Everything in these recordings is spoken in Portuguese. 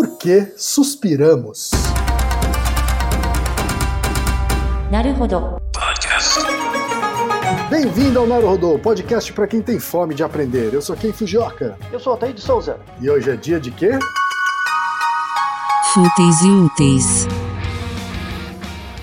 Por que suspiramos? Naruhodo. Bem-vindo ao Naruhodô, podcast para quem tem fome de aprender. Eu sou Ken Fujioka. Eu sou Altair de Souza. E hoje é dia de quê? Fúteis e úteis.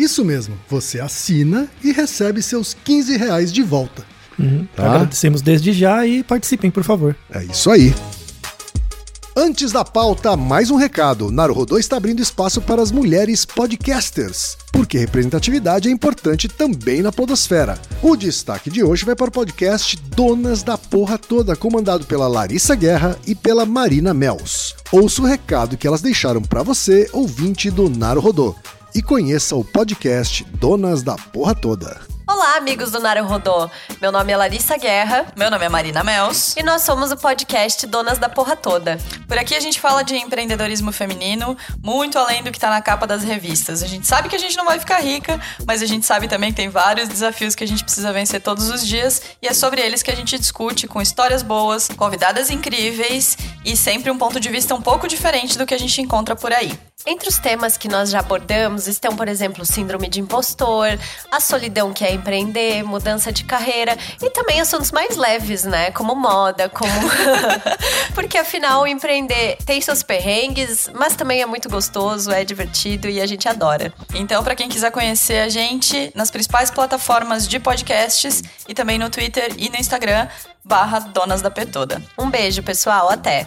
Isso mesmo, você assina e recebe seus 15 reais de volta. Uhum. Tá. Agradecemos desde já e participem, por favor. É isso aí. Antes da pauta, mais um recado. Naruhodô está abrindo espaço para as mulheres podcasters, porque representatividade é importante também na podosfera. O destaque de hoje vai para o podcast Donas da Porra Toda, comandado pela Larissa Guerra e pela Marina Mels. Ouça o recado que elas deixaram para você, ouvinte do Naruhodô, e conheça o podcast Donas da Porra Toda. Olá, amigos do Naruhodô. Meu nome é Larissa Guerra Meu nome é Marina Mels. e nós somos o podcast Donas da Porra Toda. Por aqui a gente fala de empreendedorismo feminino, muito além do que tá na capa das revistas. A gente sabe que a gente não vai ficar rica, mas a gente sabe também que tem vários desafios que a gente precisa vencer todos os dias e é sobre eles que a gente discute com histórias boas, convidadas incríveis e sempre um ponto de vista um pouco diferente do que a gente encontra por aí. Entre os temas que nós já abordamos estão, por exemplo, síndrome de impostor, a solidão que é empreender, mudança de carreira e também assuntos mais leves, né? Como moda, como. Porque afinal, empreender tem seus perrengues, mas também é muito gostoso, é divertido e a gente adora. Então, para quem quiser conhecer a gente nas principais plataformas de podcasts e também no Twitter e no Instagram, barra Donas da P Toda. Um beijo, pessoal. Até!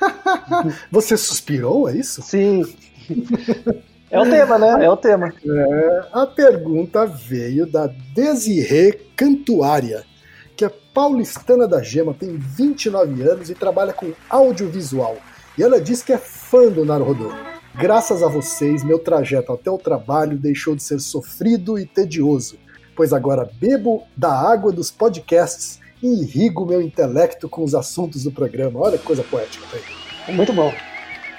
Você suspirou, é isso? Sim. É o tema, né? É o tema. É, a pergunta veio da Desirê Cantuária, que é paulistana da Gema, tem 29 anos e trabalha com audiovisual. E ela diz que é fã do Naruhodô. Graças a vocês, meu trajeto até o trabalho deixou de ser sofrido e tedioso, pois agora bebo da água dos podcasts e irrigo meu intelecto com os assuntos do programa. Olha que coisa poética. Tá aí. Muito bom.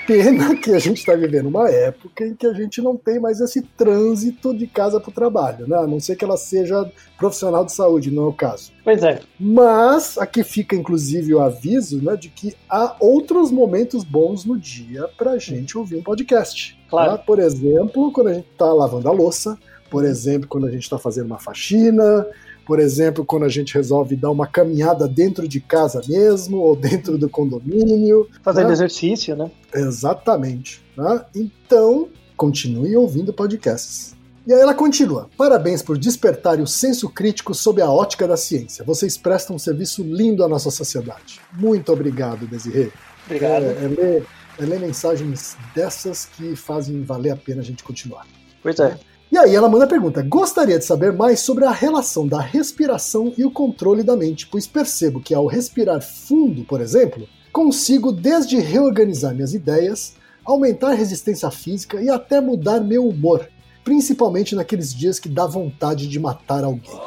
Pena que a gente está vivendo uma época em que a gente não tem mais esse trânsito de casa para o trabalho, né? A não ser que ela seja profissional de saúde, não é o caso. Pois é. Mas aqui fica inclusive o aviso né, de que há outros momentos bons no dia para a gente ouvir um podcast. Claro. tá? Por exemplo, quando a gente está lavando a louça, por exemplo, quando a gente está fazendo uma faxina, por exemplo, quando a gente resolve dar uma caminhada dentro de casa mesmo, ou dentro do condomínio. Fazendo né? exercício, né? Exatamente. tá? Então, continue ouvindo podcasts. E aí ela continua. Parabéns por despertarem o senso crítico sob a ótica da ciência. Vocês prestam um serviço lindo à nossa sociedade. Muito obrigado, Desirê. Obrigado. É, é, ler, é ler mensagens dessas que fazem valer a pena a gente continuar. Pois é. E aí ela manda a pergunta: gostaria de saber mais sobre a relação da respiração e o controle da mente, pois percebo que ao respirar fundo, por exemplo, consigo desde reorganizar minhas ideias, aumentar a resistência física e até mudar meu humor, principalmente naqueles dias que dá vontade de matar alguém.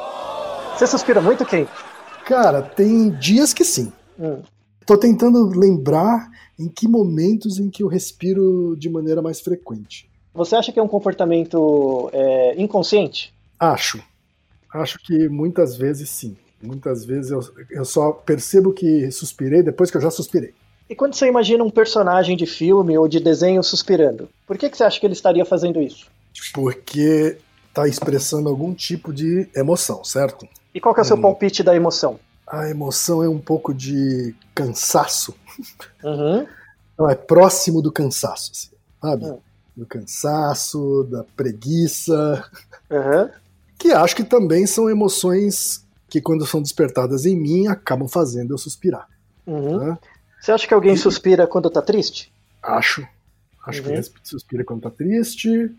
Você suspira muito, Ken? Cara, tem dias que sim. Hum. Tô tentando lembrar em que momentos em que eu respiro de maneira mais frequente. Você acha que é um comportamento é, inconsciente? Acho. Acho que muitas vezes sim. Muitas vezes eu, eu só percebo que suspirei depois que eu já suspirei. E quando você imagina um personagem de filme ou de desenho suspirando, por que, que você acha que ele estaria fazendo isso? Porque tá expressando algum tipo de emoção, certo? E qual que é o seu palpite da emoção? A emoção é um pouco de cansaço. Uhum. Não, é próximo do cansaço, assim, sabe? Hum. Do cansaço, da preguiça. Uhum. Que acho que também são emoções que, quando são despertadas em mim, acabam fazendo eu suspirar. Uhum. né? Você acha que alguém suspira quando tá triste? Acho. Acho Uhum. que suspira quando tá triste.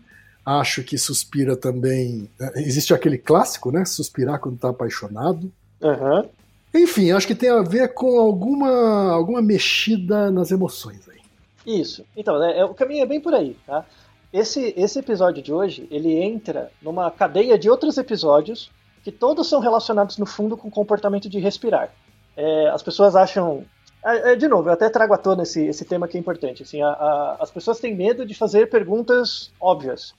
Acho que suspira também. Existe aquele clássico, né? Suspirar quando tá apaixonado. Uhum. Enfim, acho que tem a ver com alguma, alguma mexida nas emoções aí. Isso. Então, é, é- o caminho é bem por aí, tá? Esse, esse episódio de hoje, ele entra numa cadeia de outros episódios que todos são relacionados, no fundo, com o comportamento de respirar. É, as pessoas acham... é, é, de novo, eu até trago à tona esse, esse tema que é importante. Assim, a- a- as pessoas têm medo de fazer perguntas óbvias.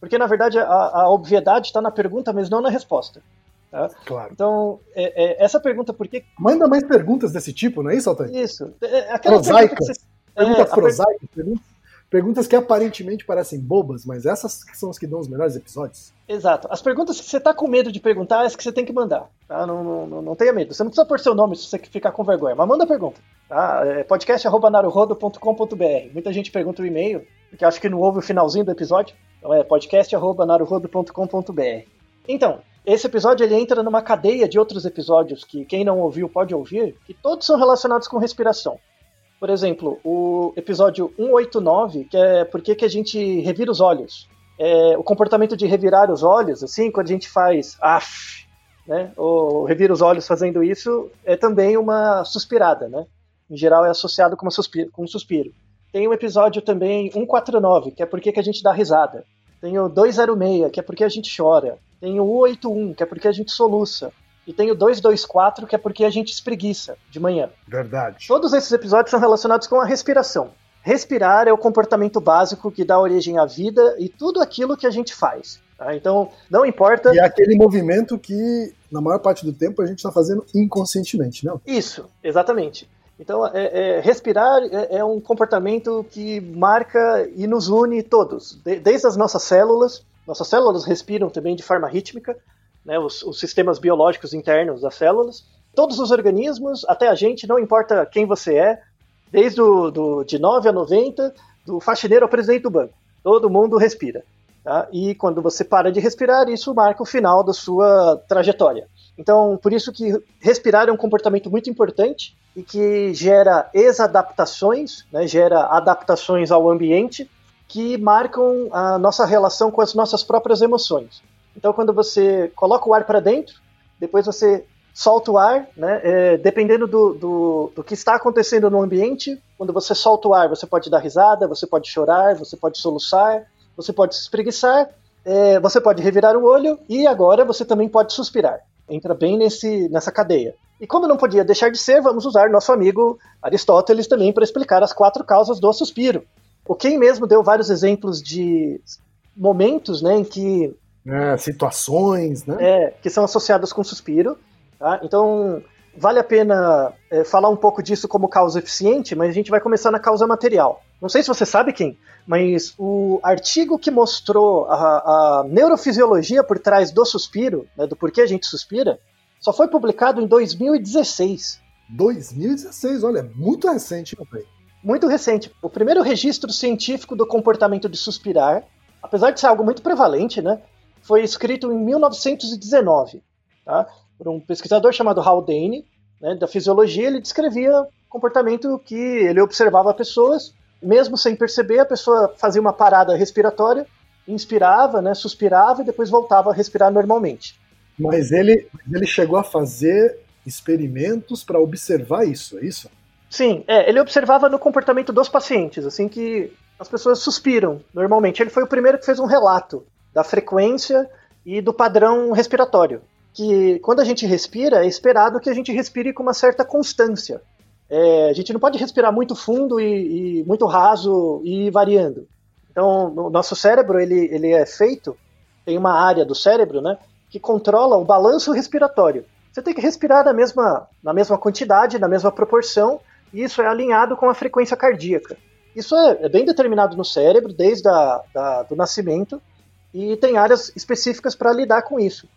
Porque, na verdade, a, a obviedade está na pergunta, mas não na resposta. tá? Claro. Então, é- é, essa pergunta, por que... Manda mais perguntas desse tipo, não é isso, Altair? Isso. É, aquela Prosaica. pergunta que você- Perguntas é, prosaicas, perguntas, perguntas que aparentemente parecem bobas, mas essas são as que dão os melhores episódios. Exato. As perguntas que você tá com medo de perguntar, é as que você tem que mandar. Tá? Não, não, não, não tenha medo. Você não precisa pôr seu nome se você ficar com vergonha, mas manda a pergunta. Tá? É podcast.naruhodo.com.br. Muita gente pergunta o e-mail, porque acho que não ouve o finalzinho do episódio. Então é podcast.naruhodo.com.br. Então, esse episódio ele entra numa cadeia de outros episódios que quem não ouviu pode ouvir, que todos são relacionados com respiração. Por exemplo, o episódio 189, que é por que que a gente revira os olhos. É, o comportamento de revirar os olhos, assim, quando a gente faz af, né, ou revira os olhos fazendo isso, é também uma suspirada, né? Em geral é associado com, suspiro, com um suspiro. Tem o episódio também 149, que é por que que a gente dá risada. Tem o 206, que é porque a gente chora. Tem o 181, que é porque a gente soluça. E tem o 224, que é porque a gente espreguiça de manhã. Verdade. Todos esses episódios são relacionados com a respiração. Respirar é o comportamento básico que dá origem à vida e tudo aquilo que a gente faz. tá? Então, não importa. E é aquele movimento que, na maior parte do tempo, a gente está fazendo inconscientemente, não? Isso, exatamente. Então, é- é, respirar é, é um comportamento que marca e nos une todos, de- desde as nossas células. Nossas células respiram também de forma rítmica, né, os, os sistemas biológicos internos das células. Todos os organismos, até a gente, não importa quem você é, desde o, do, de 9 a 90, do faxineiro ao presidente do banco. Todo mundo respira. tá? E quando você para de respirar, isso marca o final da sua trajetória. Então, por isso que respirar é um comportamento muito importante e que gera exadaptações, né, gera adaptações ao ambiente que marcam a nossa relação com as nossas próprias emoções. Então, quando você coloca o ar para dentro, depois você solta o ar, né, é, dependendo do, do, do que está acontecendo no ambiente, quando você solta o ar, você pode dar risada, você pode chorar, você pode soluçar, você pode se espreguiçar, é, você pode revirar o olho e agora você também pode suspirar. Entra bem nesse, nessa cadeia. E como não podia deixar de ser, vamos usar nosso amigo Aristóteles também para explicar as quatro causas do suspiro. O Ken mesmo deu vários exemplos de momentos né, em que. É, situações, né? É, que são associadas com suspiro. Tá? Então, vale a pena é, falar um pouco disso como causa eficiente, mas a gente vai começar na causa material. Não sei se você sabe quem, mas o artigo que mostrou a, a neurofisiologia por trás do suspiro, né, do porquê a gente suspira, só foi publicado em 2016. 2016, olha, muito recente, meu pai. Muito recente. O primeiro registro científico do comportamento de suspirar, apesar de ser algo muito prevalente, né, foi escrito em 1919, tá? por um pesquisador chamado Haldane, né, da fisiologia. Ele descrevia comportamento que ele observava pessoas, mesmo sem perceber, a pessoa fazia uma parada respiratória, inspirava, né, suspirava e depois voltava a respirar normalmente. Mas ele, ele chegou a fazer experimentos para observar isso, é isso? Sim, é, ele observava no comportamento dos pacientes, assim que as pessoas suspiram normalmente. Ele foi o primeiro que fez um relato da frequência e do padrão respiratório. Que quando a gente respira, é esperado que a gente respire com uma certa constância. É, a gente não pode respirar muito fundo e, e muito raso e variando. Então, o nosso cérebro ele, ele é feito, tem uma área do cérebro, né, que controla o balanço respiratório. Você tem que respirar na mesma, na mesma quantidade, na mesma proporção, e isso é alinhado com a frequência cardíaca. Isso é, é bem determinado no cérebro desde a, da, do nascimento e tem áreas específicas para lidar com isso.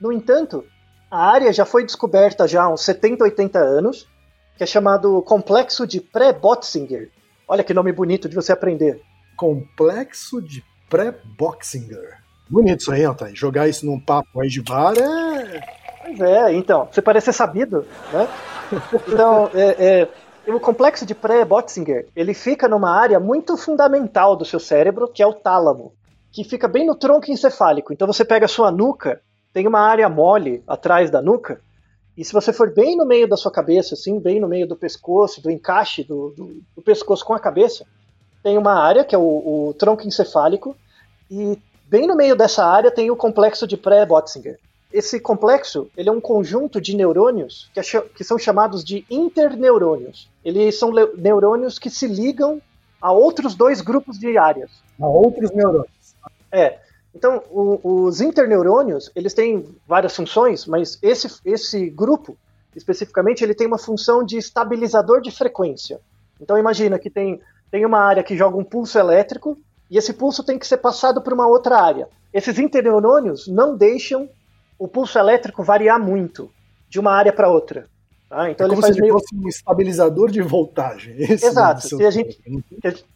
No entanto, a área já foi descoberta já há uns 70, 80 anos, que é chamado complexo de pré-Botzinger. Olha que nome bonito de você aprender. Complexo de pré-Boxinger. Bonito isso aí, Antônio. Jogar isso num papo aí de bar é. Pois é, então. Você parece ser sabido, né? Então, é, é, o complexo de pré-Botzinger, ele fica numa área muito fundamental do seu cérebro, que é o tálamo, que fica bem no tronco encefálico. Então você pega a sua nuca, tem uma área mole atrás da nuca, e se você for bem no meio da sua cabeça, assim, bem no meio do pescoço, do encaixe do, do, do pescoço com a cabeça, tem uma área que é o, o tronco encefálico, e Bem no meio dessa área tem o complexo de pré-Botzinger. Esse complexo ele é um conjunto de neurônios que, é, que são chamados de interneurônios. Eles são neurônios que se ligam a outros dois grupos de áreas. A outros neurônios. É. Então, o, os interneurônios, eles têm várias funções, mas esse, esse grupo, especificamente, ele tem uma função de estabilizador de frequência. Então, imagina que tem, tem uma área que joga um pulso elétrico e esse pulso tem que ser passado para uma outra área. Esses interneurônios não deixam o pulso elétrico variar muito de uma área para outra. Tá? Então é ele faz se meio... fosse um estabilizador de voltagem. Exato. Que a, gente,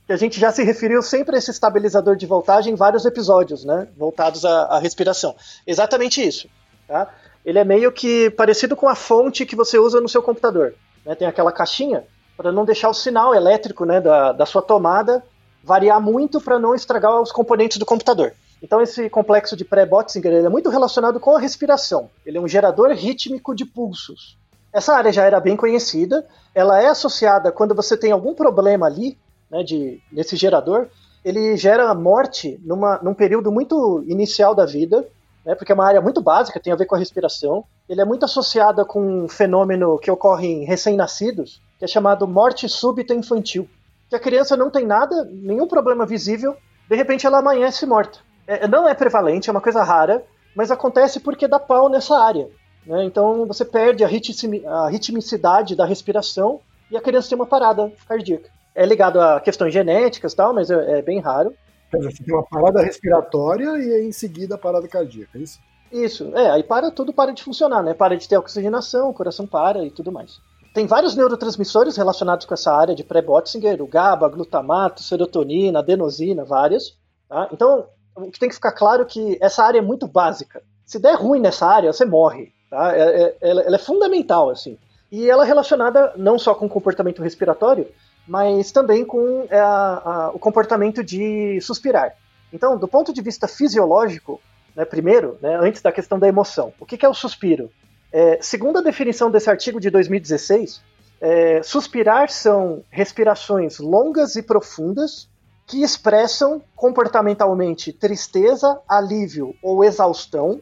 que a gente já se referiu sempre a esse estabilizador de voltagem em vários episódios, né? Voltados à, à respiração. Exatamente isso. Tá? Ele é meio que parecido com a fonte que você usa no seu computador. Né? Tem aquela caixinha para não deixar o sinal elétrico né, da, da sua tomada variar muito para não estragar os componentes do computador. Então esse complexo de pré-Botzinger é muito relacionado com a respiração. Ele é um gerador rítmico de pulsos. Essa área já era bem conhecida. Ela é associada quando você tem algum problema ali, né, de, nesse gerador. Ele gera morte numa, num período muito inicial da vida, né, porque é uma área muito básica, tem a ver com a respiração. Ele é muito associado com um fenômeno que ocorre em recém-nascidos, que é chamado morte súbita infantil que a criança não tem nada, nenhum problema visível, de repente ela amanhece morta. É, não é prevalente, é uma coisa rara, mas acontece porque dá pau nessa área. Né? Então você perde a, a ritmicidade da respiração e a criança tem uma parada cardíaca. É ligado a questões genéticas tal, mas é, é bem raro. Você tem uma parada respiratória e em seguida a parada cardíaca, é isso? Isso, é, aí para, tudo para de funcionar, né? Para de ter oxigenação, o coração para e tudo mais. Tem vários neurotransmissores relacionados com essa área de pré-Botzinger, o GABA, glutamato, serotonina, adenosina, várias. Tá? Então, o que tem que ficar claro é que essa área é muito básica. Se der ruim nessa área, você morre. Tá? É, é, ela, é fundamental, assim. E ela é relacionada não só com o comportamento respiratório, mas também com é, a, a, o comportamento de suspirar. Então, do ponto de vista fisiológico, né, primeiro, né, antes da questão da emoção, o que, que é o suspiro? É, segundo a definição desse artigo de 2016, é, suspirar são respirações longas e profundas que expressam comportamentalmente tristeza, alívio ou exaustão,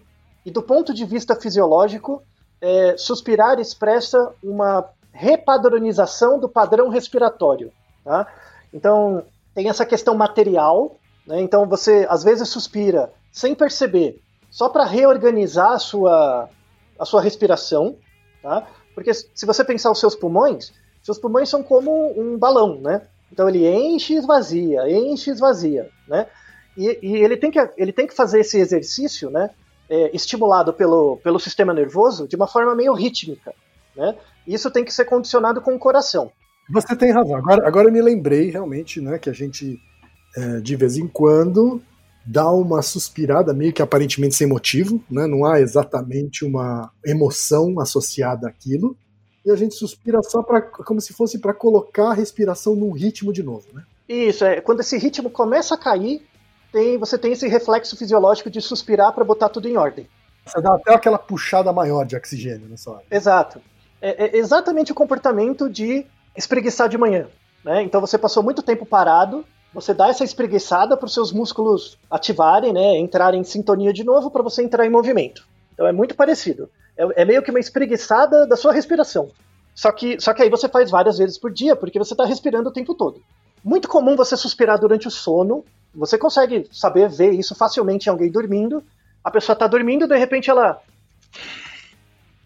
e do ponto de vista fisiológico, é, suspirar expressa uma repadronização do padrão respiratório. Tá? Então, tem essa questão material, né? então você às vezes suspira sem perceber, só para reorganizar a sua, a sua respiração, tá? porque se você pensar os seus pulmões, seus pulmões são como um balão, né? Então ele enche e esvazia, enche e esvazia, né? E, e, ele, tem que, ele tem que fazer esse exercício, né? É, estimulado pelo, pelo sistema nervoso de uma forma meio rítmica, né? Isso tem que ser condicionado com o coração. Você tem razão. Agora, agora eu me lembrei realmente, né, que a gente é, de vez em quando dá uma suspirada meio que aparentemente sem motivo, né? Não há exatamente uma emoção associada àquilo e a gente suspira só para como se fosse para colocar a respiração num ritmo de novo, né? Isso, é. Quando esse ritmo começa a cair, tem, você tem esse reflexo fisiológico de suspirar para botar tudo em ordem. Você dá até aquela puxada maior de oxigênio nessa hora. Exato. É, é exatamente o comportamento de espreguiçar de manhã. Né? Então você passou muito tempo parado, você dá essa espreguiçada para os seus músculos ativarem, né, entrarem em sintonia de novo para você entrar em movimento. Então é muito parecido. É, é, meio que uma espreguiçada da sua respiração. Só que, só que aí você faz várias vezes por dia, porque você está respirando o tempo todo. Muito comum você suspirar durante o sono. Você consegue saber ver isso facilmente em alguém dormindo. A pessoa está dormindo, de repente ela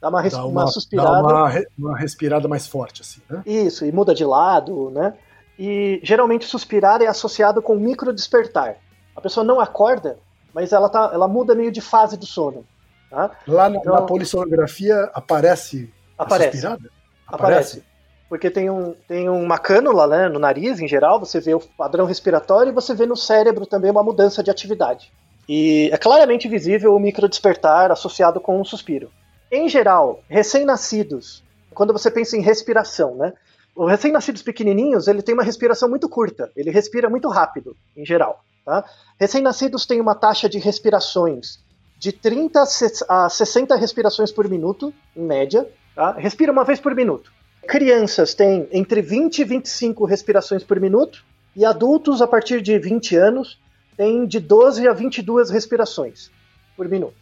dá uma, res, dá uma, uma suspirada. Dá uma, uma, respirada mais forte, assim, né? Isso, e muda de lado, né? E geralmente suspirar é associado com micro despertar. A pessoa não acorda, mas ela, tá, ela muda meio de fase do sono. Tá? Lá na, então, na polissonografia aparece aparece, aparece. Aparece. Porque tem, um, tem uma cânula né, no nariz, em geral, você vê o padrão respiratório e você vê no cérebro também uma mudança de atividade. E é claramente visível o microdespertar associado com um suspiro. Em geral, recém-nascidos, quando você pensa em respiração, né? Os recém-nascidos pequenininhos, ele tem uma respiração muito curta, ele respira muito rápido, em geral. Tá? Recém-nascidos têm uma taxa de respirações de 30 a 60 respirações por minuto, em média. Tá? Respira uma vez por minuto. Crianças têm entre 20 e 25 respirações por minuto, e adultos, a partir de 20 anos, têm de 12 a 22 respirações por minuto.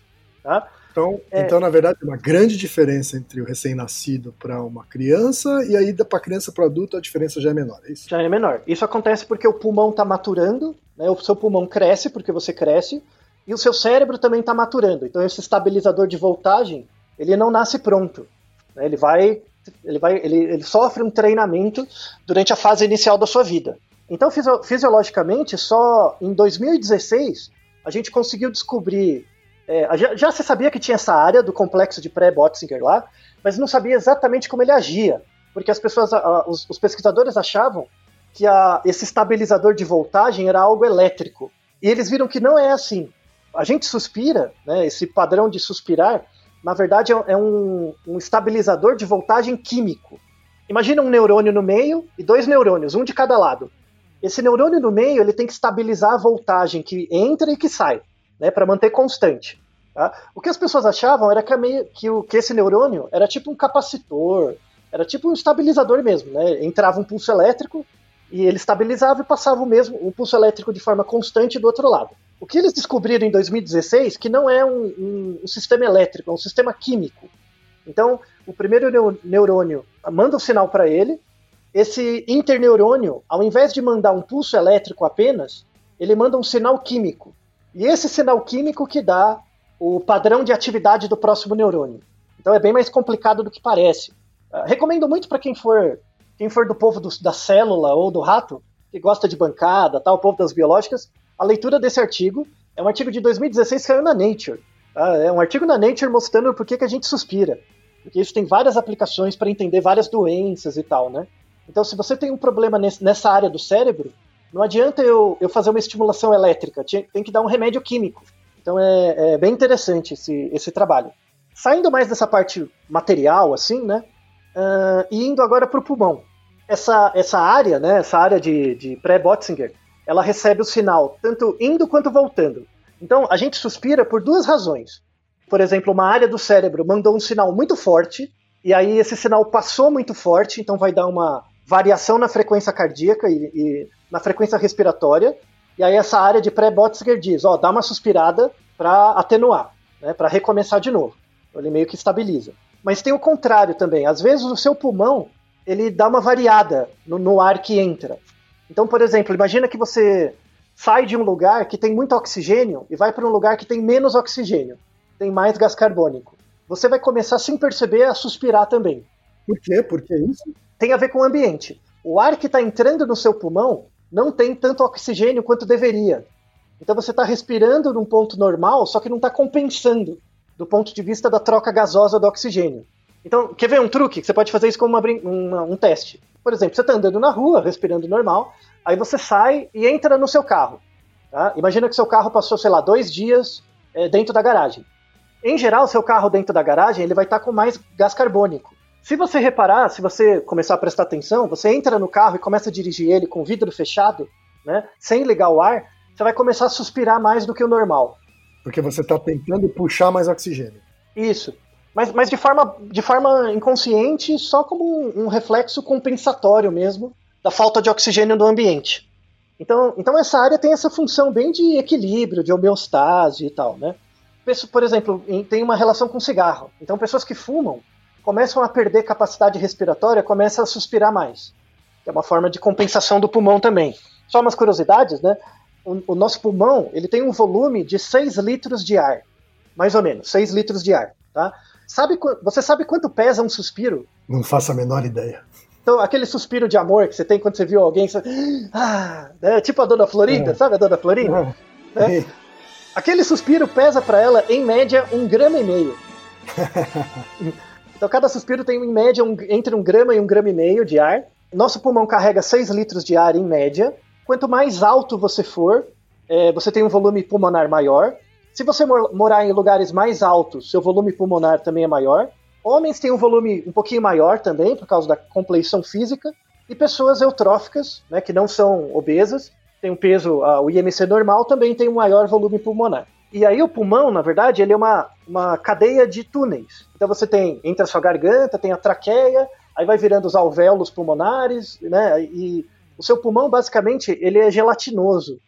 Tá? Então, é... então, na verdade, é uma grande diferença entre o recém-nascido para uma criança e aí para criança para adulto a diferença já é menor, é isso? Já é menor. Isso acontece porque o pulmão está maturando, né? o seu pulmão cresce porque você cresce, e o seu cérebro também está maturando. Então esse estabilizador de voltagem, ele não nasce pronto. Né? Ele vai, ele vai, ele, ele sofre um treinamento durante a fase inicial da sua vida. Então fisio fisiologicamente, só em 2016 a gente conseguiu descobrir. É, já, já se sabia que tinha essa área do complexo de pré-Botzinger lá, mas não sabia exatamente como ele agia, porque as pessoas, os, os, pesquisadores achavam que a, esse estabilizador de voltagem era algo elétrico. E eles viram que não é assim a gente suspira, né, esse padrão de suspirar, na verdade é um, um estabilizador de voltagem químico. Imagina um neurônio no meio e dois neurônios, um de cada lado. Esse neurônio no meio ele tem que estabilizar a voltagem que entra e que sai, né, para manter constante. Tá? O que as pessoas achavam era que, meio, que, o, que esse neurônio era tipo um capacitor, era tipo um estabilizador mesmo. Né? Entrava um pulso elétrico e ele estabilizava e passava o mesmo o pulso elétrico de forma constante do outro lado. O que eles descobriram em 2016 que não é um, um, um sistema elétrico, é um sistema químico. Então, o primeiro neurônio manda um sinal para ele. Esse interneurônio, ao invés de mandar um pulso elétrico apenas, ele manda um sinal químico. E esse sinal químico que dá o padrão de atividade do próximo neurônio. Então é bem mais complicado do que parece. Uh, recomendo muito para quem for quem for do povo do, da célula ou do rato, que gosta de bancada, tal, o povo das biológicas, a leitura desse artigo é um artigo de 2016 que saiu na Nature. Tá? É um artigo na Nature mostrando por que, que a gente suspira. Porque isso tem várias aplicações para entender várias doenças e tal, né? Então, se você tem um problema nessa área do cérebro, não adianta eu, eu fazer uma estimulação elétrica, tem que dar um remédio químico. Então é, é bem interessante esse, esse trabalho. Saindo mais dessa parte material, assim, né? Uh, e indo agora para o pulmão. Essa, essa área, né? Essa área de, de pré-Botzinger, ela recebe o sinal tanto indo quanto voltando. Então, a gente suspira por duas razões. Por exemplo, uma área do cérebro mandou um sinal muito forte, e aí esse sinal passou muito forte, então vai dar uma variação na frequência cardíaca e, e na frequência respiratória. E aí essa área de pré-Botziger diz, ó, dá uma suspirada para atenuar, né, para recomeçar de novo. Ele meio que estabiliza. Mas tem o contrário também. Às vezes o seu pulmão ele dá uma variada no, no ar que entra. Então, por exemplo, imagina que você sai de um lugar que tem muito oxigênio e vai para um lugar que tem menos oxigênio, tem mais gás carbônico. Você vai começar sem perceber a suspirar também. Por quê? Por que isso? Tem a ver com o ambiente. O ar que está entrando no seu pulmão não tem tanto oxigênio quanto deveria. Então você está respirando num ponto normal, só que não está compensando do ponto de vista da troca gasosa do oxigênio. Então, quer ver um truque? Você pode fazer isso como uma, uma, um teste. Por exemplo, você está andando na rua, respirando normal, aí você sai e entra no seu carro. Tá? Imagina que seu carro passou, sei lá, dois dias é, dentro da garagem. Em geral, seu carro dentro da garagem ele vai estar tá com mais gás carbônico. Se você reparar, se você começar a prestar atenção, você entra no carro e começa a dirigir ele com o vidro fechado, né, sem ligar o ar, você vai começar a suspirar mais do que o normal. Porque você está tentando puxar mais oxigênio. Isso. Mas, mas de, forma, de forma inconsciente, só como um, um reflexo compensatório mesmo da falta de oxigênio no ambiente. Então, então essa área tem essa função bem de equilíbrio, de homeostase e tal, né? Por exemplo, tem uma relação com cigarro. Então, pessoas que fumam começam a perder capacidade respiratória, começam a suspirar mais. É uma forma de compensação do pulmão também. Só umas curiosidades, né? O, o, nosso pulmão ele tem um volume de 6 litros de ar, mais ou menos, 6 litros de ar, tá? Sabe, você sabe quanto pesa um suspiro? Não faço a menor ideia. Então, aquele suspiro de amor que você tem quando você viu alguém, você... ah, né? tipo a Dona Florinda, é. sabe a Dona Florinda? É. Né? Aquele suspiro pesa para ela, em média, um grama e meio. Então cada suspiro tem em média um, entre um grama e um grama e meio de ar. Nosso pulmão carrega 6 litros de ar em média. Quanto mais alto você for, é, você tem um volume pulmonar maior. Se você mor morar em lugares mais altos, seu volume pulmonar também é maior. Homens têm um volume um pouquinho maior também, por causa da compleição física. E pessoas eutróficas, né, que não são obesas, têm um peso, uh, o IMC normal, também tem um maior volume pulmonar. E aí o pulmão, na verdade, ele é uma, uma cadeia de túneis. Então você tem entre a sua garganta, tem a traqueia, aí vai virando os alvéolos pulmonares, né? E o seu pulmão, basicamente, ele é gelatinoso.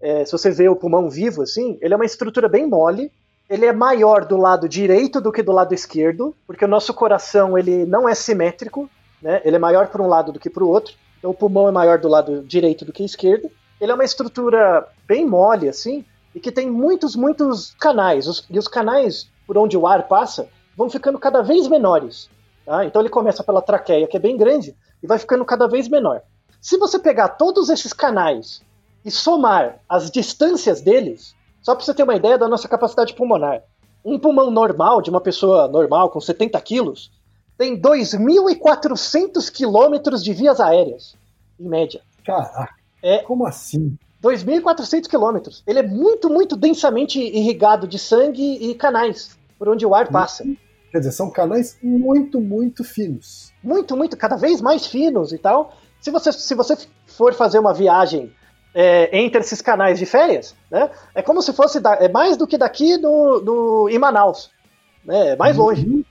É, se você vê o pulmão vivo, assim, ele é uma estrutura bem mole. Ele é maior do lado direito do que do lado esquerdo, porque o nosso coração ele não é simétrico, né? Ele é maior para um lado do que para o outro. Então o pulmão é maior do lado direito do que esquerdo. Ele é uma estrutura bem mole, assim, e que tem muitos, muitos canais. Os, e os canais por onde o ar passa vão ficando cada vez menores. Tá? Então ele começa pela traqueia, que é bem grande, e vai ficando cada vez menor. Se você pegar todos esses canais e somar as distâncias deles, só para você ter uma ideia da nossa capacidade pulmonar, um pulmão normal, de uma pessoa normal com 70 quilos, tem 2.400 quilômetros de vias aéreas, em média. Caraca, é, como assim? 2.400 quilômetros. Ele é muito, muito densamente irrigado de sangue e canais por onde o ar passa. Quer dizer, são canais muito, muito finos. Muito, muito, cada vez mais finos e tal. Se você, se você for fazer uma viagem é, entre esses canais de férias, né, é como se fosse da, é mais do que daqui do, do, em Manaus. Né, é mais uhum. longe.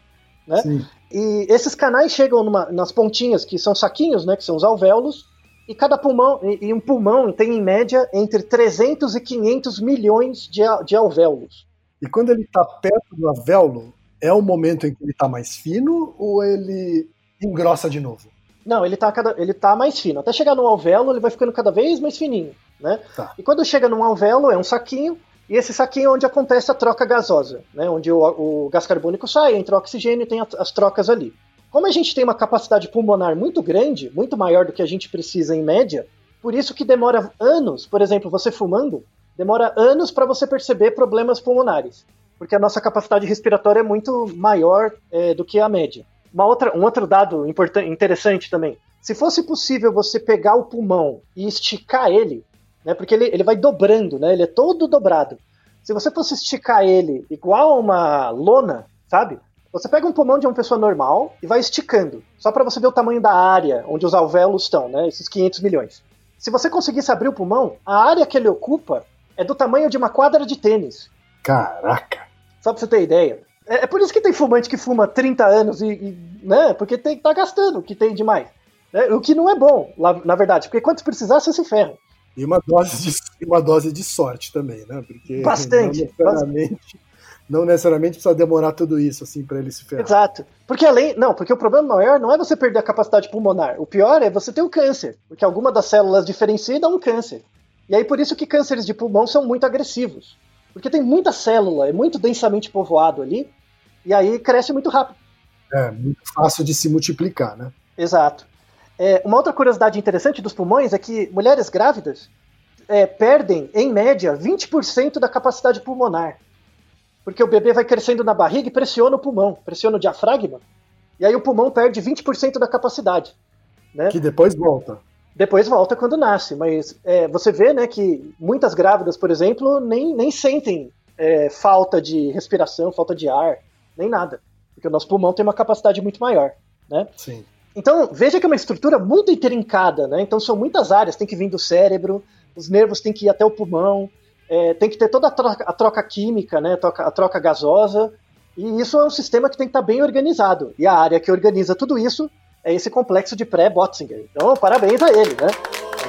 Né? E esses canais chegam numa, nas pontinhas, que são saquinhos, né, que são os alvéolos, e cada pulmão, e, um pulmão tem em média entre 300 e 500 milhões de, de alvéolos. E quando ele está perto do alvéolo, é o momento em que ele está mais fino ou ele engrossa de novo? Não, ele está ele tá mais fino. Até chegar no alvéolo, ele vai ficando cada vez mais fininho. Né? Tá. E quando chega num alvéolo, é um saquinho, e esse saquinho é onde acontece a troca gasosa, né? onde o, o gás carbônico sai, entra o oxigênio e tem as trocas ali. Como a gente tem uma capacidade pulmonar muito grande, muito maior do que a gente precisa em média, por isso que demora anos, por exemplo, você fumando, demora anos para você perceber problemas pulmonares, porque a nossa capacidade respiratória é muito maior é, do que a média. Uma outra, um outro dado interessante também. Se fosse possível você pegar o pulmão e esticar ele, né, porque ele, ele vai dobrando, né, ele é todo dobrado. Se você fosse esticar ele igual a uma lona, sabe? Você pega um pulmão de uma pessoa normal e vai esticando, só para você ver o tamanho da área onde os alvéolos estão, né? Esses 500 milhões. Se você conseguisse abrir o pulmão, a área que ele ocupa é do tamanho de uma quadra de tênis. Caraca! Só pra você ter ideia. É, é por isso que tem fumante que fuma 30 anos e, e né? Porque tem que tá gastando o que tem demais. Né? O que não é bom, na verdade, porque quanto precisar, você se ferra. E uma dose de, uma dose de sorte também, né? Porque bastante. Não necessariamente não necessariamente precisa demorar tudo isso assim para ele se ferrar. Exato. Porque além, não, porque o problema maior não é você perder a capacidade pulmonar. O pior é você ter o câncer, porque alguma das células diferencia e dá um câncer. E aí por isso que cânceres de pulmão são muito agressivos. Porque tem muita célula, é muito densamente povoado ali, e aí cresce muito rápido. É, muito fácil de se multiplicar, né? Exato. É, uma outra curiosidade interessante dos pulmões é que mulheres grávidas é, perdem, em média, 20% da capacidade pulmonar. Porque o bebê vai crescendo na barriga e pressiona o pulmão, pressiona o diafragma, e aí o pulmão perde 20% da capacidade. Né? Que depois volta. Depois volta quando nasce, mas é, você vê né, que muitas grávidas, por exemplo, nem, nem sentem é, falta de respiração, falta de ar, nem nada. Porque o nosso pulmão tem uma capacidade muito maior. Né? Sim. Então, veja que é uma estrutura muito intrincada, né? Então são muitas áreas, tem que vir do cérebro, os nervos têm que ir até o pulmão, é, tem que ter toda a troca, a troca química, né? A troca, a troca, gasosa, e isso é um sistema que tem que estar bem organizado. E a área que organiza tudo isso é esse complexo de pré-Botzinger. Então, parabéns a ele, né?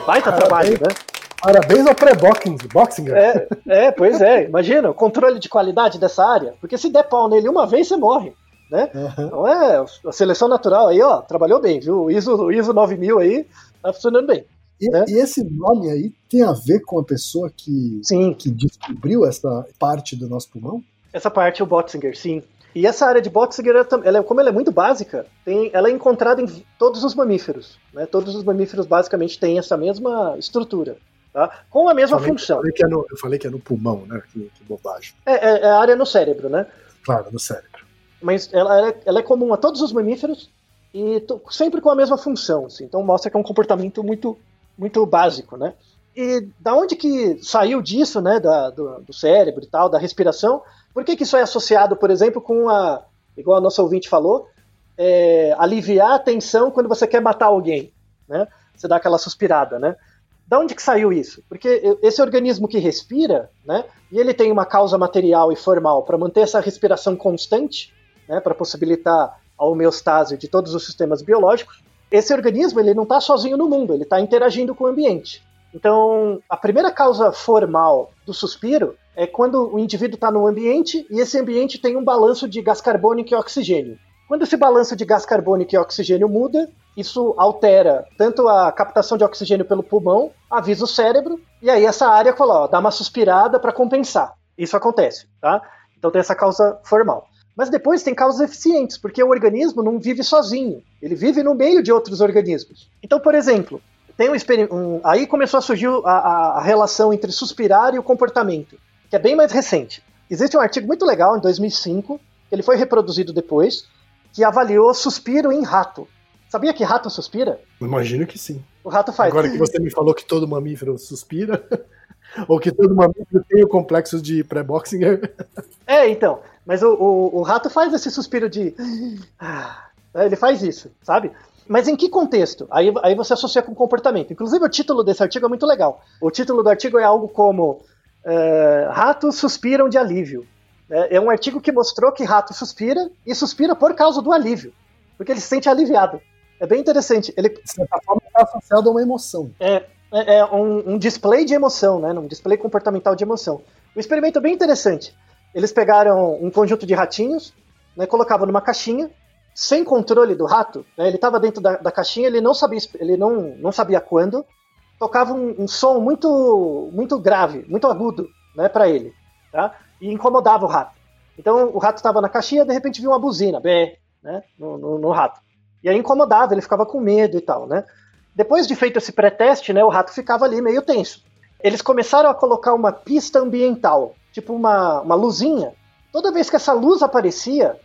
Um baita parabéns, trabalho, né? Parabéns ao pré-Boxinger. É, é, pois é. Imagina, o controle de qualidade dessa área. Porque se der pau nele uma vez, você morre né? Uhum. Então é, a seleção natural aí, ó, trabalhou bem, viu? O ISO, o ISO 9000 aí tá funcionando bem. E, né? e, esse nome aí tem a ver com a pessoa que, sim. que descobriu essa parte do nosso pulmão? Essa parte, o Botzinger, sim. E essa área de Botzinger, ela, é, como ela é muito básica, tem, ela é encontrada em todos os mamíferos. Né? Todos os mamíferos basicamente têm essa mesma estrutura. Tá? Com a mesma falei, função. Eu falei, que é no, eu falei que é no pulmão, né? Que, que bobagem. É, é, é, a área no cérebro, né? Claro, no cérebro mas ela é, ela é comum a todos os mamíferos e sempre com a mesma função. Assim. Então mostra que é um comportamento muito, muito básico, né? E da onde que saiu disso, né, da, do, do, cérebro e tal, da respiração? Por que, que isso é associado, por exemplo, com a, igual a nossa ouvinte falou, é, aliviar a tensão quando você quer matar alguém, né? Você dá aquela suspirada, né? Da onde que saiu isso? Porque esse organismo que respira, né, e ele tem uma causa material e formal para manter essa respiração constante, né, para possibilitar a homeostase de todos os sistemas biológicos, esse organismo ele não está sozinho no mundo, ele está interagindo com o ambiente. Então, a primeira causa formal do suspiro é quando o indivíduo está no ambiente e esse ambiente tem um balanço de gás carbônico e oxigênio. Quando esse balanço de gás carbônico e oxigênio muda, isso altera tanto a captação de oxigênio pelo pulmão, avisa o cérebro, e aí essa área ó, dá uma suspirada para compensar. Isso acontece, tá? Então tem essa causa formal. Mas depois tem causas eficientes, porque o organismo não vive sozinho, ele vive no meio de outros organismos. Então, por exemplo, tem um, um aí começou a surgir a, a relação entre suspirar e o comportamento, que é bem mais recente. Existe um artigo muito legal em 2005, ele foi reproduzido depois, que avaliou suspiro em rato. Sabia que rato suspira? Imagino que sim. O rato faz. Agora que você me falou que todo mamífero suspira, ou que todo mamífero tem o complexo de pré-boxing. É, então. Mas o, o, o rato faz esse suspiro de. Ah, ele faz isso, sabe? Mas em que contexto? Aí, aí você associa com comportamento. Inclusive, o título desse artigo é muito legal. O título do artigo é algo como uh, Ratos suspiram de alívio. É, é, um artigo que mostrou que rato suspira e suspira por causa do alívio. Porque ele se sente aliviado. É bem interessante. Ele, de certa forma, está associado a uma emoção. É, é, é um, um, display de emoção, né? Um display comportamental de emoção. O experimento é bem interessante. Eles pegaram um conjunto de ratinhos, né, colocavam numa caixinha, sem controle do rato. Né, ele estava dentro da, da, caixinha, ele não sabia, ele não, não sabia quando. Tocava um, um som muito, muito grave, muito agudo, né, para ele, tá? E incomodava o rato. Então o rato estava na caixinha, de repente viu uma buzina, bé, né, no, no, no rato. E aí incomodava, ele ficava com medo e tal, né? Depois de feito esse pré-teste, né, o rato ficava ali meio tenso. Eles começaram a colocar uma pista ambiental tipo uma, uma luzinha. Toda vez que essa luz aparecia,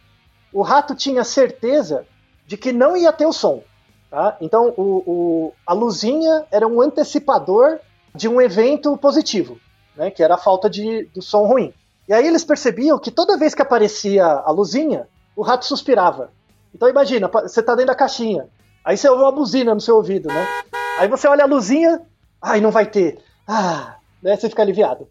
o rato tinha certeza de que não ia ter o som. Tá? Então o, o, a luzinha era um antecipador de um evento positivo, né? que era a falta de, do som ruim. E aí eles percebiam que toda vez que aparecia a luzinha, o rato suspirava. Então imagina, você está dentro da caixinha, aí você ouve uma buzina no seu ouvido, né? Aí você olha a luzinha, ai, não vai ter. Ah, né? Você fica aliviado.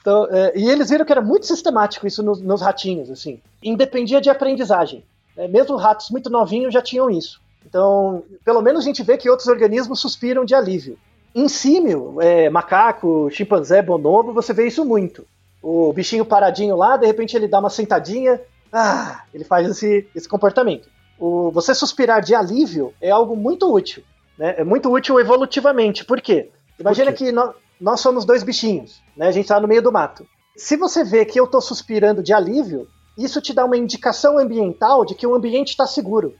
Então, é, e eles viram que era muito sistemático isso nos, nos ratinhos, assim. Independia de aprendizagem. É, mesmo ratos muito novinhos já tinham isso. Então, pelo menos a gente vê que outros organismos suspiram de alívio. Em símio, é, macaco, chimpanzé, bonobo, você vê isso muito. O bichinho paradinho lá, de repente ele dá uma sentadinha, ah, ele faz esse, esse comportamento. O, você suspirar de alívio é algo muito útil, né? É muito útil evolutivamente. Por quê? Imagina Por quê? que nós, nós somos dois bichinhos, né? A gente tá no meio do mato. Se você vê que eu tô suspirando de alívio, isso te dá uma indicação ambiental de que o ambiente está seguro.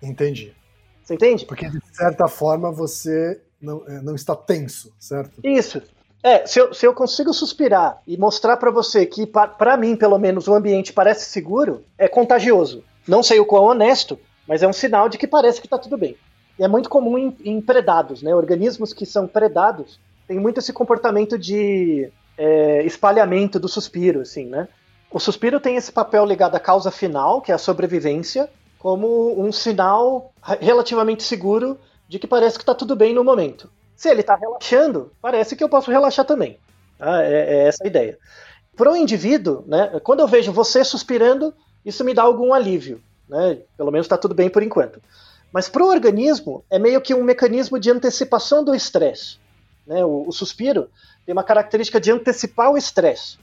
Entendi. Você entende? Porque de certa forma você não, é, não está tenso, certo? Isso. É, se eu, se eu consigo suspirar e mostrar pra você que, pa- pra mim, pelo menos, o ambiente parece seguro, é contagioso. Não sei o quão honesto, mas é um sinal de que parece que tá tudo bem. E é muito comum em, em predados, né? Organismos que são predados têm muito esse comportamento de é, espalhamento do suspiro, assim, né? O suspiro tem esse papel ligado à causa final, que é a sobrevivência, como um sinal relativamente seguro de que parece que tá tudo bem no momento. Se ele tá relaxando, parece que eu posso relaxar também. tá? É, é essa a ideia. Para o indivíduo, né, quando eu vejo você suspirando, isso me dá algum alívio. Né? Pelo menos está tudo bem por enquanto. Mas para o organismo, é meio que um mecanismo de antecipação do estresse. Né? O, o suspiro tem uma característica de antecipar o estresse.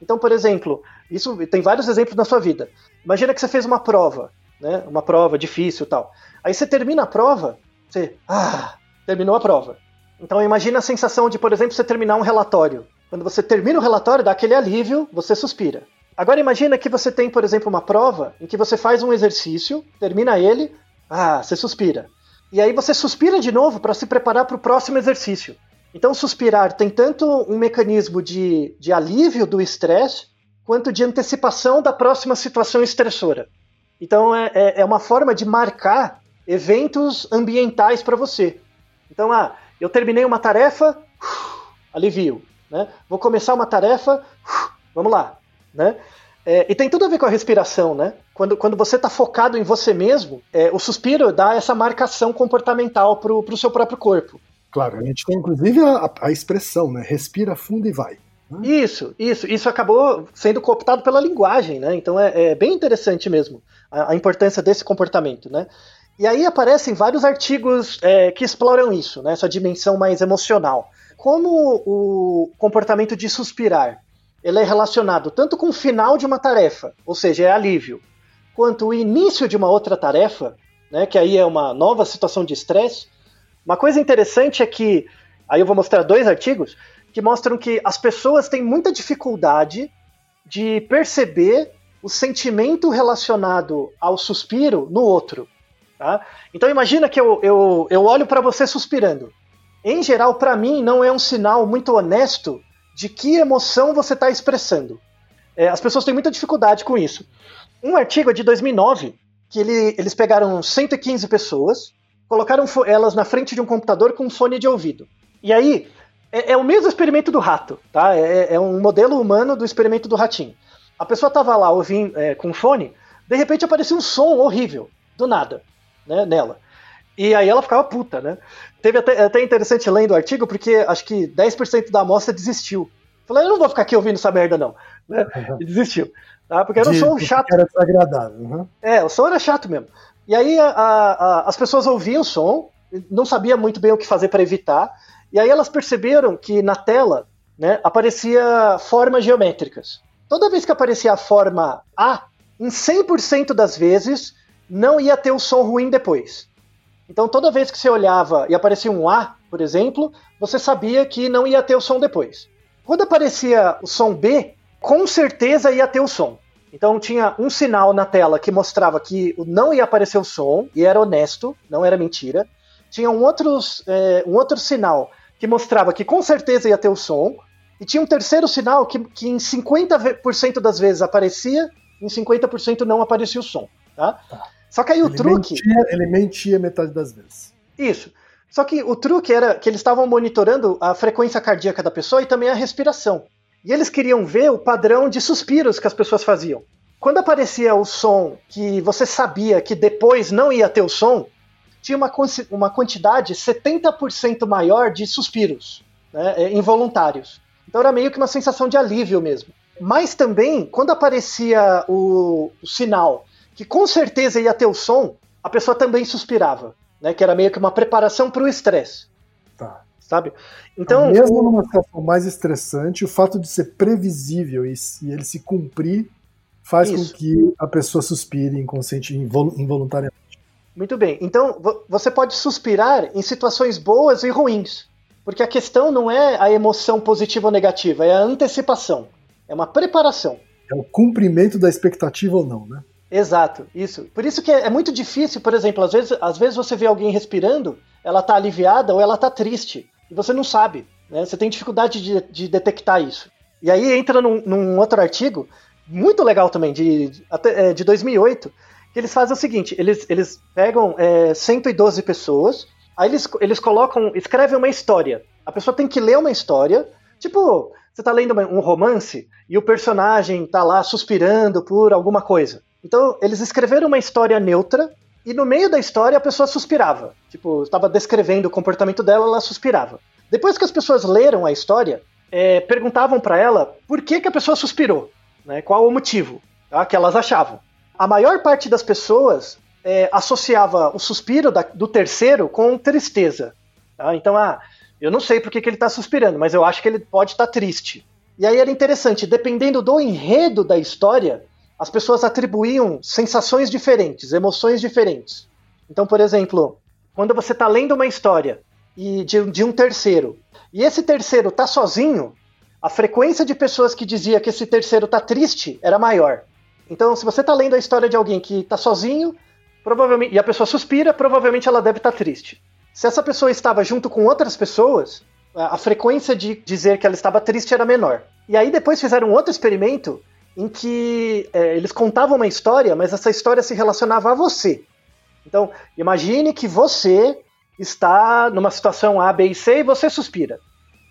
Então, por exemplo, isso tem vários exemplos na sua vida. Imagina que você fez uma prova, né? uma prova difícil tal. Aí você termina a prova, você, ah, terminou a prova. Então imagina a sensação de, por exemplo, você terminar um relatório. Quando você termina o relatório, dá aquele alívio, você suspira. Agora imagina que você tem, por exemplo, uma prova em que você faz um exercício, termina ele, ah, você suspira. E aí você suspira de novo para se preparar para o próximo exercício. Então suspirar tem tanto um mecanismo de, de alívio do estresse, quanto de antecipação da próxima situação estressora. Então é, é, é uma forma de marcar eventos ambientais para você. Então, ah, eu terminei uma tarefa, alivio. Né? Vou começar uma tarefa, vamos lá. Né? É, e tem tudo a ver com a respiração, né? Quando, quando você está focado em você mesmo, é, o suspiro dá essa marcação comportamental para o seu próprio corpo. Claro, a gente tem inclusive a, a expressão, né? Respira fundo e vai. Isso, isso. Isso acabou sendo cooptado pela linguagem, né? Então é, é bem interessante mesmo a, a, importância desse comportamento, né? E aí aparecem vários artigos é, que exploram isso, né? Essa dimensão mais emocional. Como o comportamento de suspirar ele é relacionado tanto com o final de uma tarefa, ou seja, é alívio, quanto o início de uma outra tarefa, né? Que aí é uma nova situação de estresse. Uma coisa interessante é que, aí eu vou mostrar dois artigos, que mostram que as pessoas têm muita dificuldade de perceber o sentimento relacionado ao suspiro no outro. Tá? Então imagina que eu, eu, eu olho para você suspirando. Em geral, para mim, não é um sinal muito honesto de que emoção você está expressando. É, as pessoas têm muita dificuldade com isso. Um artigo é de 2009, que ele, eles pegaram 115 pessoas, colocaram elas na frente de um computador com um fone de ouvido. E aí, é, é, o mesmo experimento do rato, tá? É, é, um modelo humano do experimento do ratinho. A pessoa tava lá ouvindo é, com fone, de repente aparecia um som horrível, do nada, né, nela. E aí ela ficava puta, né? Teve até, até interessante lendo o artigo, porque acho que 10% da amostra desistiu. Falei, eu não vou ficar aqui ouvindo essa merda, não. Né? E desistiu. Tá? Porque era um som chato. Era desagradável. uhum. É, o som era chato mesmo. E aí a- a- a- as pessoas ouviam o som, não sabia muito bem o que fazer para evitar, e aí elas perceberam que na tela né, aparecia formas geométricas. Toda vez que aparecia a forma A, em 100% das vezes não ia ter o som ruim depois. Então toda vez que você olhava e aparecia um A, por exemplo, você sabia que não ia ter o som depois. Quando aparecia o som B, com certeza ia ter o som. Então tinha um sinal na tela que mostrava que não ia aparecer o som, e era honesto, não era mentira. Tinha um outro, é, um outro sinal que mostrava que com certeza ia ter o som, e tinha um terceiro sinal que, que em 50% das vezes aparecia, em 50% não aparecia o som. Tá? Só que aí o ele, truque. mentia, ele mentia metade das vezes. Isso. Só que o truque era que eles estavam monitorando a frequência cardíaca da pessoa e também a respiração. E eles queriam ver o padrão de suspiros que as pessoas faziam. Quando aparecia o som que você sabia que depois não ia ter o som, tinha uma, uma quantidade 70% maior de suspiros né, é, involuntários. Então era meio que uma sensação de alívio mesmo. Mas também, quando aparecia o, o sinal que com certeza ia ter o som, a pessoa também suspirava, né? Que era meio que uma preparação para o estresse. Tá. sabe? Então, mesmo o... numa situação mais estressante, o fato de ser previsível e, e ele se cumprir faz Isso. com que a pessoa suspire inconsciente involuntariamente. Muito bem. Então, você pode suspirar em situações boas e ruins. Porque a questão não é a emoção positiva ou negativa, é a antecipação. É uma preparação. É o cumprimento da expectativa ou não, né? Exato, isso. Por isso que é, é muito difícil, por exemplo, às vezes, às vezes você vê alguém respirando, ela está aliviada ou ela está triste. E você não sabe. Né? Você tem dificuldade de, de detectar isso. E aí entra num, num outro artigo, muito legal também, de, de, de 2008, que eles fazem o seguinte: eles, eles pegam é, 112 pessoas, aí eles, eles colocam, escrevem uma história. A pessoa tem que ler uma história, tipo, você está lendo um romance e o personagem está lá suspirando por alguma coisa. Então, eles escreveram uma história neutra e no meio da história a pessoa suspirava. Tipo, estava descrevendo o comportamento dela, ela suspirava. Depois que as pessoas leram a história, é, perguntavam para ela por que, que a pessoa suspirou, né? qual o motivo tá? que elas achavam a maior parte das pessoas é, associava o suspiro da, do terceiro com tristeza. Tá? Então, ah, eu não sei porque que ele está suspirando, mas eu acho que ele pode estar tá triste. E aí era interessante, dependendo do enredo da história, as pessoas atribuíam sensações diferentes, emoções diferentes. Então, por exemplo, quando você está lendo uma história e de, de um terceiro, e esse terceiro está sozinho, a frequência de pessoas que dizia que esse terceiro está triste era maior. Então, se você está lendo a história de alguém que está sozinho, provavelmente e a pessoa suspira, provavelmente ela deve estar tá triste. Se essa pessoa estava junto com outras pessoas, a frequência de dizer que ela estava triste era menor. E aí depois fizeram um outro experimento em que é, eles contavam uma história, mas essa história se relacionava a você. Então, imagine que você está numa situação A, B e C e você suspira.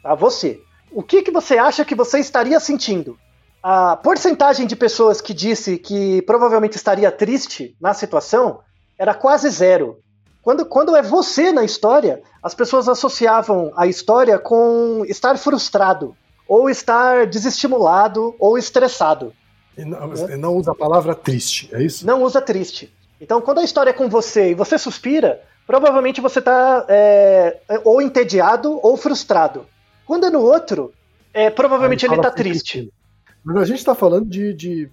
Tá? Você. O que, que você acha que você estaria sentindo? a porcentagem de pessoas que disse que provavelmente estaria triste na situação era quase zero. Quando, quando é você na história, as pessoas associavam a história com estar frustrado, ou estar desestimulado, ou estressado. E não, é. não usa a palavra triste, é isso? Não usa triste. Então, quando a história é com você e você suspira, provavelmente você está é, ou entediado ou frustrado. Quando é no outro, é, provavelmente ele está triste. Mas a gente está falando de, de,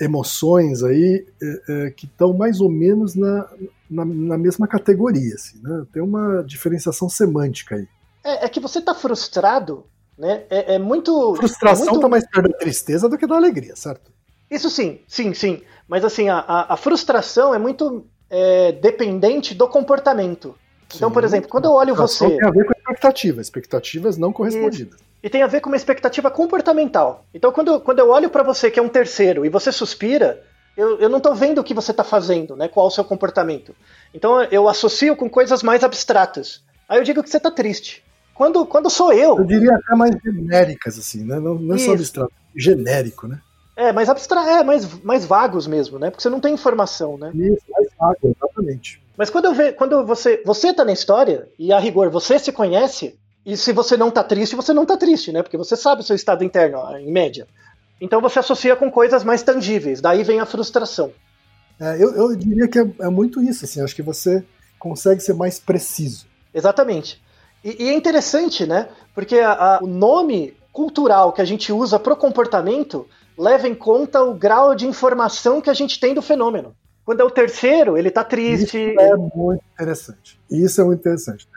emoções aí é, é, que estão mais ou menos na, na, na, mesma categoria, assim, né? Tem uma diferenciação semântica aí. É, é que você está frustrado, né? É, é muito. Frustração está muito... mais perto da tristeza do que da alegria, certo? Isso sim, sim, sim. Mas assim, a, a, a frustração é muito é, dependente do comportamento. Sim, então, por exemplo, quando eu olho você. Tem a ver com expectativa, expectativas não correspondidas. Isso. E tem a ver com uma expectativa comportamental. Então, quando, quando eu olho para você que é um terceiro e você suspira, eu, eu não estou vendo o que você está fazendo, né? Qual o seu comportamento. Então, eu associo com coisas mais abstratas. Aí eu digo que você está triste. Quando, quando sou eu. Eu diria até mais genéricas, assim, né? Não, não é só abstrato, genérico, né? É, mais abstrato, é, mais, mais vagos mesmo, né? Porque você não tem informação, né? Isso, mais vago, exatamente. Mas quando eu ve, quando você você tá na história e a rigor você se conhece, e se você não tá triste, você não tá triste, né? Porque você sabe o seu estado interno, em média. Então você associa com coisas mais tangíveis, daí vem a frustração. É, eu, eu, diria que é, é, muito isso, assim, acho que você consegue ser mais preciso. Exatamente. E, e é interessante, né? Porque a, a, o nome cultural que a gente usa pro comportamento leva em conta o grau de informação que a gente tem do fenômeno. Quando é o terceiro, ele tá triste. Isso é muito interessante. Isso é muito interessante.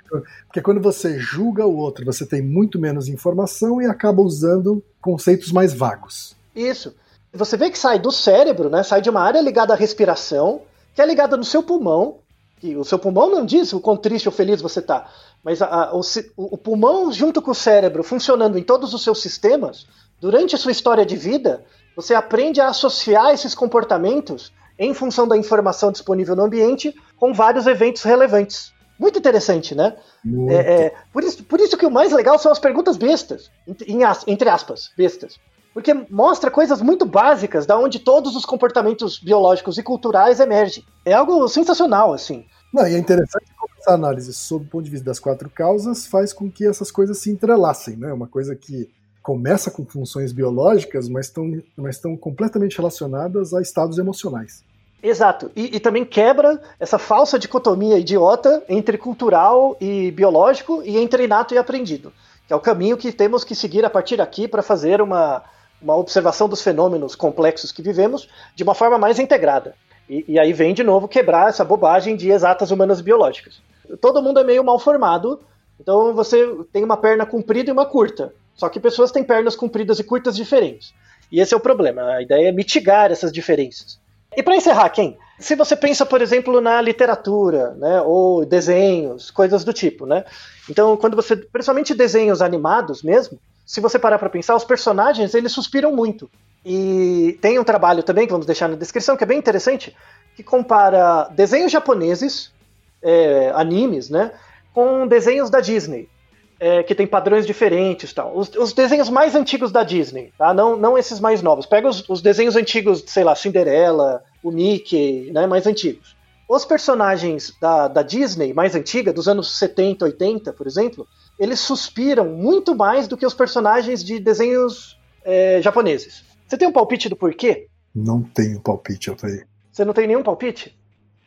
Porque quando você julga o outro, você tem muito menos informação e acaba usando conceitos mais vagos. Isso. Você vê que sai do cérebro, né? Sai de uma área ligada à respiração, que é ligada no seu pulmão. Que o seu pulmão não diz o quão triste ou feliz você tá. Mas a, a, o, o pulmão, junto com o cérebro, funcionando em todos os seus sistemas, durante a sua história de vida, você aprende a associar esses comportamentos em função da informação disponível no ambiente com vários eventos relevantes. Muito interessante, né? Muito. É, é, por, isso, por isso que o mais legal são as perguntas bestas, entre aspas, bestas. Porque mostra coisas muito básicas da onde todos os comportamentos biológicos e culturais emergem. É algo sensacional, assim. Não, e é interessante como essa análise, sob o ponto de vista das quatro causas, faz com que essas coisas se entrelacem, né? Uma coisa que começa com funções biológicas, mas estão mas completamente relacionadas a estados emocionais. Exato. E, e, também quebra essa falsa dicotomia idiota entre cultural e biológico e entre inato e aprendido, que é o caminho que temos que seguir a partir daqui para fazer uma, uma observação dos fenômenos complexos que vivemos de uma forma mais integrada. E, e aí vem de novo quebrar essa bobagem de exatas humanas biológicas. Todo mundo é meio mal formado, então você tem uma perna comprida e uma curta. Só que pessoas têm pernas compridas e curtas diferentes. E esse é o problema. A ideia é mitigar essas diferenças. E para encerrar, quem? Se você pensa, por exemplo, na literatura, né, ou desenhos, coisas do tipo, né? Então, quando você, principalmente desenhos animados mesmo, se você parar para pensar, os personagens eles suspiram muito. E tem um trabalho também que vamos deixar na descrição que é bem interessante, que compara desenhos japoneses, é, animes, né, com desenhos da Disney é, que tem padrões diferentes tal. Os, os, desenhos mais antigos da Disney, tá? Não, não esses mais novos. Pega os, os desenhos antigos, sei lá, Cinderela, o Mickey, né? Mais antigos. Os personagens da, da Disney mais antiga, dos anos 70, 80, por exemplo, eles suspiram muito mais do que os personagens de desenhos é, japoneses. Você tem um palpite do porquê? Não tenho palpite, Altair. Você não tem nenhum palpite?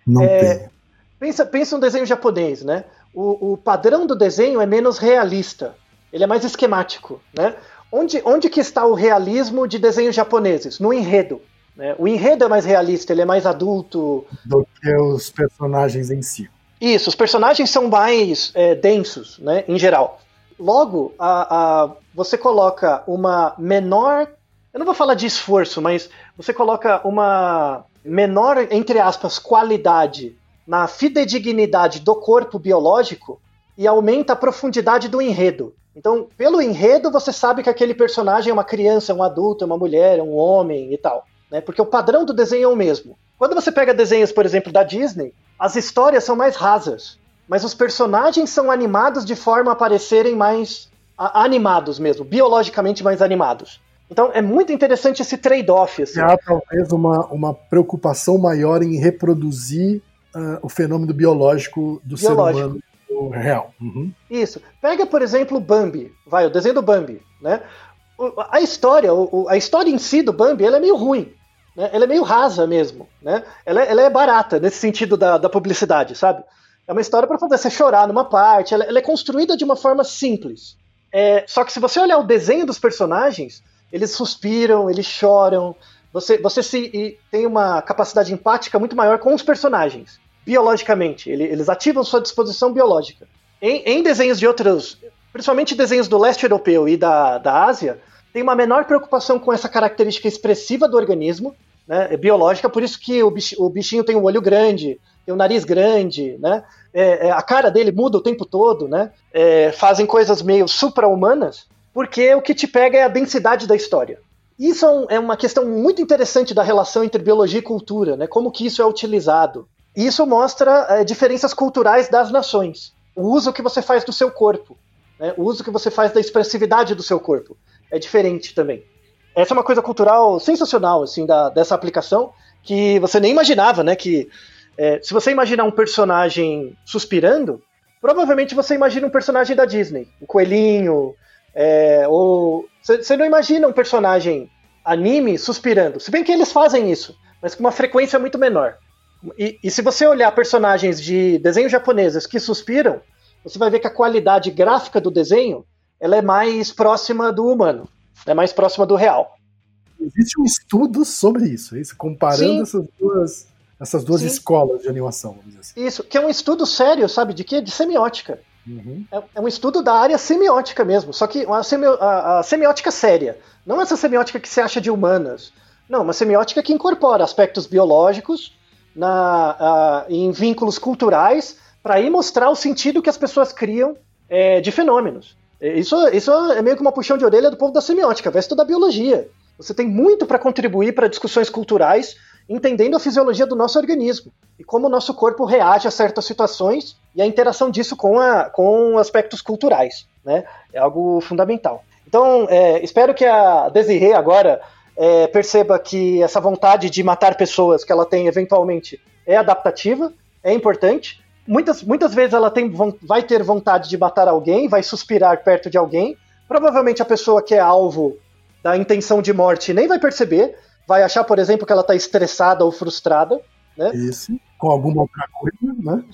Não é, tenho. Pensa, pensa um desenho japonês, né? o, o padrão do desenho é menos realista. Ele é mais esquemático, né? Onde, onde que está o realismo de desenhos japoneses? No enredo. Né? O enredo é mais realista, ele é mais adulto. Do que os personagens em si. Isso, os personagens são mais é, densos, né, em geral. Logo, a, a, você coloca uma menor. Eu não vou falar de esforço, mas você coloca uma menor, entre aspas, qualidade na fidedignidade do corpo biológico e aumenta a profundidade do enredo. Então, pelo enredo, você sabe que aquele personagem é uma criança, um adulto, uma mulher, um homem e tal. Né? Porque o padrão do desenho é o mesmo. Quando você pega desenhos, por exemplo, da Disney, as histórias são mais rasas, mas os personagens são animados de forma a parecerem mais a, animados mesmo, biologicamente mais animados. Então é muito interessante esse trade-off. Assim. Há talvez uma, uma preocupação maior em reproduzir uh, o fenômeno biológico do biológico. ser humano real. Uhum. Isso. Pega, por exemplo, o Bambi. Vai, o desenho do Bambi, né? A história, a história em si do Bambi, ela é meio ruim. Né? Ela é meio rasa mesmo, né? Ela, ela é barata nesse sentido da, da publicidade, sabe? É uma história para fazer você chorar numa parte. Ela, ela, é construída de uma forma simples. É, só que se você olhar o desenho dos personagens, eles suspiram, eles choram, você, você se tem uma capacidade empática muito maior com os personagens, biologicamente. eles ativam sua disposição biológica. Em, em, desenhos de outros, principalmente desenhos do leste europeu e da, da Ásia, tem uma menor preocupação com essa característica expressiva do organismo, né, biológica, por isso que o, o bichinho tem um olho grande, tem um nariz grande, né? É, é, a cara dele muda o tempo todo, né? É, fazem coisas meio supra-humanas, porque o que te pega é a densidade da história. Isso é, é uma questão muito interessante da relação entre biologia e cultura, né? Como que isso é utilizado. Isso mostra é, diferenças culturais das nações. O uso que você faz do seu corpo, né? o uso que você faz da expressividade do seu corpo é diferente também. Essa é uma coisa cultural sensacional, assim, da, dessa aplicação, que você nem imaginava, né? Que é, se você imaginar um personagem suspirando, provavelmente você imagina um personagem da Disney, um coelhinho, é, ou você não imagina um personagem anime suspirando. Se bem que eles fazem isso, mas com uma frequência muito menor. E, e se você olhar personagens de desenhos japoneses que suspiram, você vai ver que a qualidade gráfica do desenho ela é mais próxima do humano, é mais próxima do real. Existe um estudo sobre isso, é isso comparando Sim. essas duas, essas duas escolas de animação, vamos dizer assim. Isso, que é um estudo sério, sabe, de quê? De semiótica. Uhum. É, é, um estudo da área semiótica mesmo, só que uma semi, a, a, semiótica séria. Não essa semiótica que se acha de humanas. Não, uma semiótica que incorpora aspectos biológicos na, a, em vínculos culturais para aí mostrar o sentido que as pessoas criam é, de fenômenos. É, isso, isso é meio que uma puxão de orelha do povo da semiótica, vai estudar biologia. Você tem muito para contribuir para discussões culturais entendendo a fisiologia do nosso organismo e como o nosso corpo reage a certas situações e a interação disso com, a, com aspectos culturais. Né? É algo fundamental. Então, é, espero que a Desirê agora é, perceba que essa vontade de matar pessoas que ela tem eventualmente é adaptativa, é importante. Muitas, muitas vezes ela tem, vai ter vontade de matar alguém, vai suspirar perto de alguém. Provavelmente a pessoa que é alvo da intenção de morte nem vai perceber, vai achar, por exemplo, que ela está estressada ou frustrada. né? Isso. Com alguma outra coisa, né?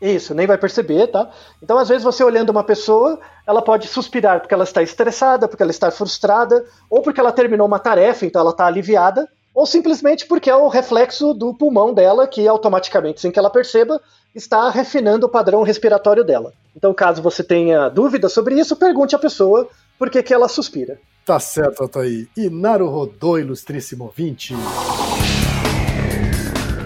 Isso, nem vai perceber, tá? Então, às vezes, você olhando uma pessoa, ela pode suspirar porque ela está estressada, porque ela está frustrada, ou porque ela terminou uma tarefa, então ela está aliviada, ou simplesmente porque é o reflexo do pulmão dela, que automaticamente, sem que ela perceba, está refinando o padrão respiratório dela. Então, caso você tenha dúvida sobre isso, pergunte à pessoa por que, que ela suspira. Tá certo, Altair. E Naru Rodô, ilustríssimo 20.